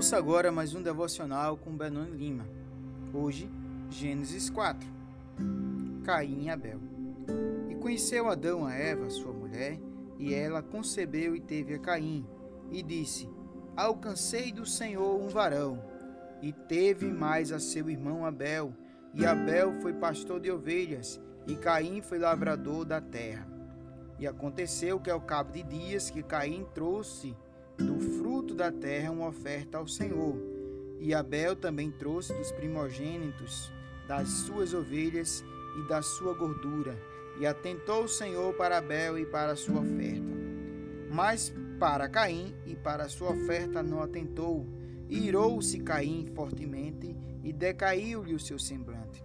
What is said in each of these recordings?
Ouça agora mais um devocional com Benoni Lima. Hoje, Gênesis 4. Caim e Abel. E conheceu Adão a Eva, sua mulher, e ela concebeu e teve a Caim, e disse: Alcancei do Senhor um varão. E teve mais a seu irmão Abel, e Abel foi pastor de ovelhas, e Caim foi lavrador da terra. E aconteceu que ao cabo de dias que Caim trouxe do fruto da terra uma oferta ao Senhor. E Abel também trouxe dos primogênitos das suas ovelhas e da sua gordura. E atentou o Senhor para Abel e para a sua oferta. Mas para Caim e para a sua oferta não atentou. E irou-se Caim fortemente e decaiu-lhe o seu semblante.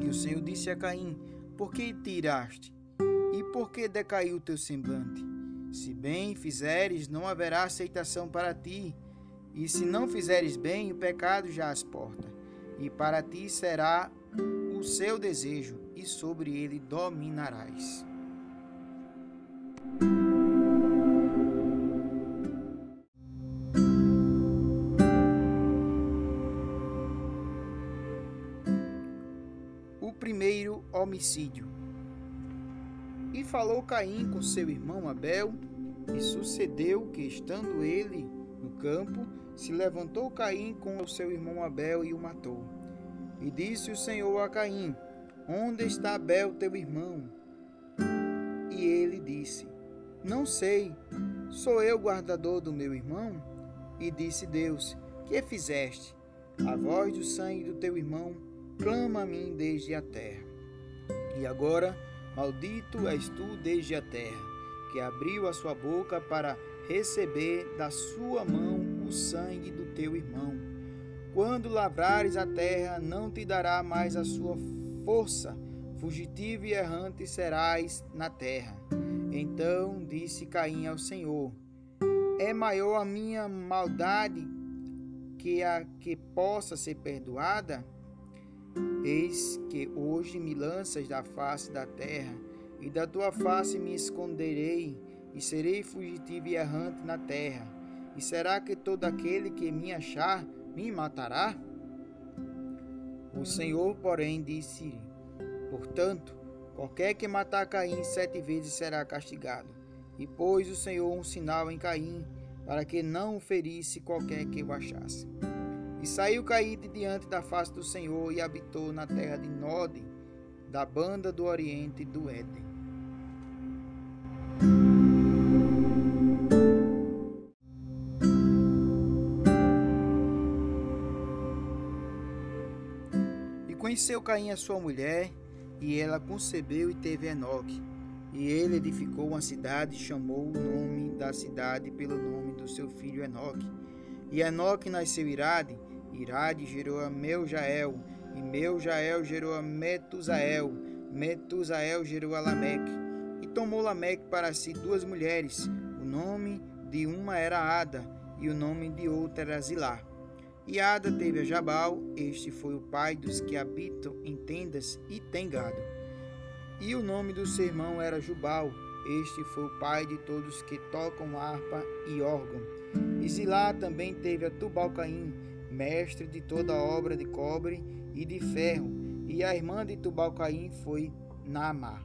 E o Senhor disse a Caim: Por que tiraste? E por que decaiu o teu semblante? Se bem fizeres, não haverá aceitação para ti, e se não fizeres bem, o pecado já as porta. E para ti será o seu desejo, e sobre ele dominarás. O primeiro homicídio. E falou Caim com seu irmão Abel, e sucedeu que, estando ele no campo, se levantou Caim com o seu irmão Abel e o matou. E disse o Senhor a Caim: Onde está Abel, teu irmão? E ele disse: Não sei, sou eu guardador do meu irmão? E disse Deus: Que fizeste? A voz do sangue do teu irmão clama a mim desde a terra. E agora Maldito és tu desde a terra, que abriu a sua boca para receber da sua mão o sangue do teu irmão. Quando lavrares a terra, não te dará mais a sua força, fugitivo e errante serás na terra. Então disse Caim ao Senhor: É maior a minha maldade que a que possa ser perdoada? Eis que hoje me lanças da face da terra, e da tua face me esconderei, e serei fugitivo e errante na terra. E será que todo aquele que me achar me matará? O Senhor, porém, disse: Portanto, qualquer que matar Caim sete vezes será castigado. E pôs o Senhor um sinal em Caim, para que não o ferisse qualquer que o achasse. E saiu Caíde diante da face do Senhor e habitou na terra de Nod, da banda do oriente do Éden. E conheceu Caim a sua mulher, e ela concebeu e teve Enoque. E ele edificou uma cidade e chamou o nome da cidade pelo nome do seu filho Enoque. E Enoque nasceu Irade, Irade gerou a Meujael, e Meujael gerou a Metusael, Metusael gerou a Lameque. E tomou Lameque para si duas mulheres, o nome de uma era Ada, e o nome de outra era Zilá. E Ada teve a Jabal, este foi o pai dos que habitam em tendas e tem gado. E o nome do seu irmão era Jubal, este foi o pai de todos que tocam harpa e órgão. E Zilá também teve a Tubalcaim, mestre de toda obra de cobre e de ferro, e a irmã de Tubalcaim foi Naamá.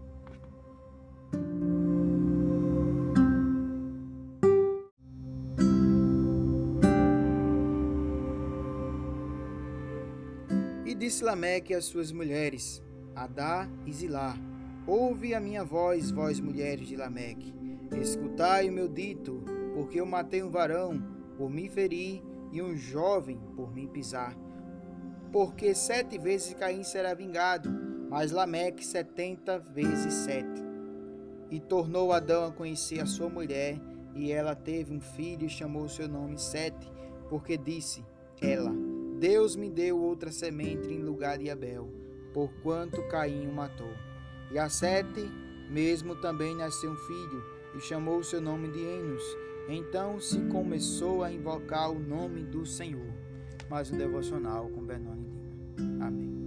E disse Lameque às suas mulheres, Adá e Zilá, Ouve a minha voz, vós mulheres de Lameque. Escutai o meu dito, porque eu matei um varão, por me ferir, e um jovem por me pisar. Porque sete vezes Caim será vingado, mas Lameque setenta vezes sete. E tornou Adão a conhecer a sua mulher, e ela teve um filho e chamou seu nome Sete, porque disse ela: Deus me deu outra semente em lugar de Abel, porquanto Caim o matou. E a Sete mesmo também nasceu um filho, e chamou seu nome de Enos. Então se começou a invocar o nome do Senhor. Mais um devocional com Benoni Lima. Amém.